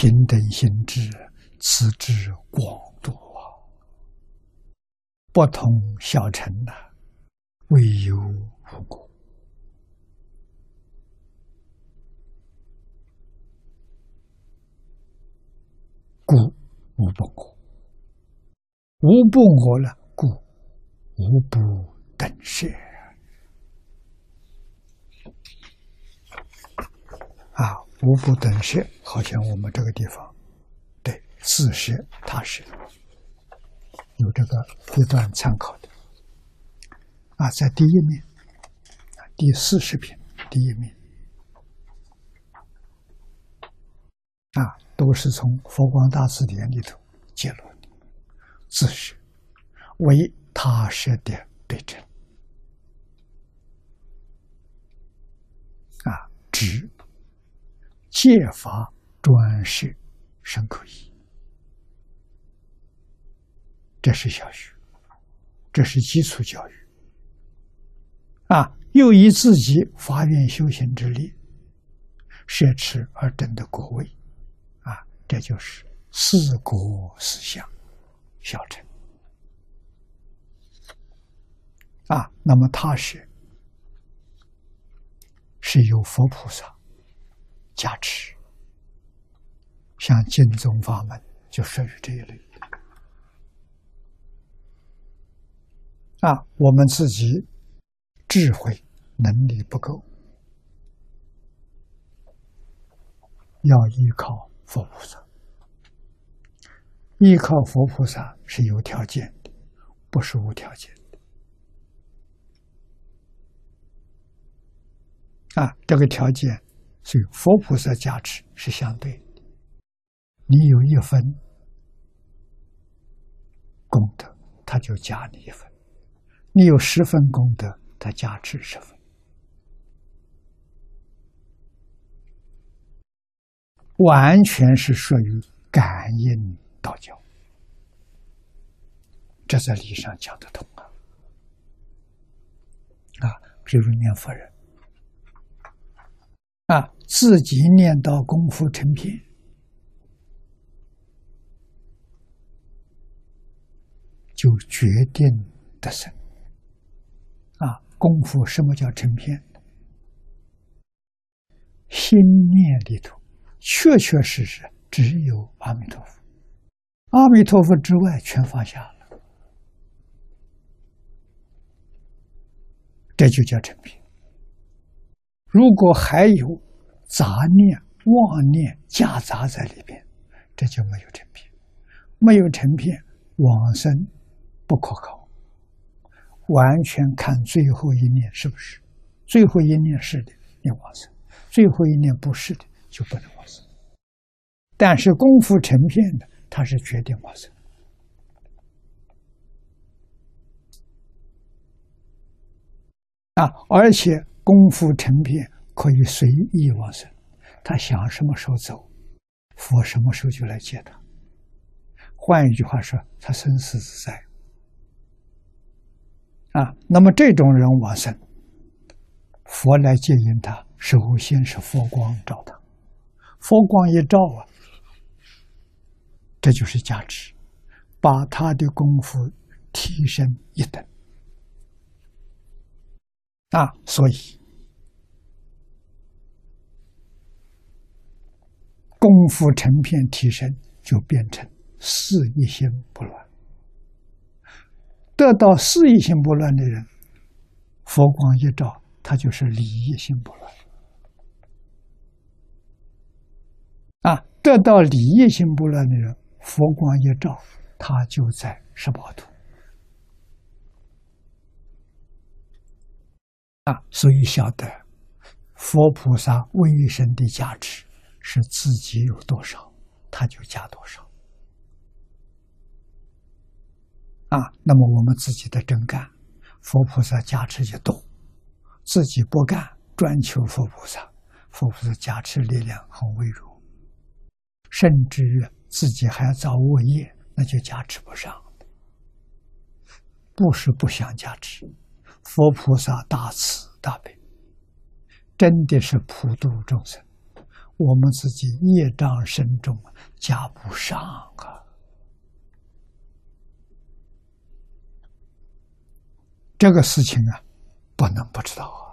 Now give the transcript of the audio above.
平等心智，此之广度啊！不同小乘呐，唯有无故。故无不果，无不我了，故无不等舍。啊，无不等式，好像我们这个地方，对，自舍他舍，有这个一段参考的。啊，在第一面，第四十篇第一面，啊，都是从佛光大辞典里头揭露的，自舍为他舍的对称，啊，指。戒法专设生口义，这是小学，这是基础教育。啊，又以自己发愿修行之力，摄持而证得果位，啊，这就是四果四相小乘。啊，那么他是是有佛菩萨。加持，像净宗法门就属于这一类。啊，我们自己智慧能力不够，要依靠佛菩萨。依靠佛菩萨是有条件的，不是无条件的。啊，这个条件。所以，佛菩萨加持是相对的。你有一分功德，他就加你一分；你有十分功德，他加持十分。完全是属于感应道教，这在理上讲得通啊！啊，比如念佛人。啊，自己念到功夫成片，就决定得胜。啊，功夫什么叫成片？心念里头确确实实只有阿弥陀佛，阿弥陀佛之外全放下了，这就叫成片。如果还有杂念、妄念夹杂在里边，这就没有成片。没有成片，往生不可靠。完全看最后一念是不是？最后一念是的，你往生；最后一念不是的，就不能往生。但是功夫成片的，他是决定往生啊！而且。功夫成片可以随意往生，他想什么时候走，佛什么时候就来接他。换一句话说，他生死自在。啊，那么这种人往生，佛来接引他，首先是佛光照他，佛光一照啊，这就是价值，把他的功夫提升一等。啊，所以。功夫成片提升，就变成事一心不乱。得到事一心不乱的人，佛光一照，他就是理一心不乱。啊，得到理一心不乱的人，佛光一照，他就在十八图。啊，所以晓得佛菩萨威神的价值。是自己有多少，他就加多少。啊，那么我们自己的真干，佛菩萨加持就多；自己不干，专求佛菩萨，佛菩萨加持力量很微弱，甚至于自己还要造恶业，那就加持不上。不是不想加持，佛菩萨大慈大悲，真的是普度众生。我们自己业障深重，加不上啊。这个事情啊，不能不知道啊。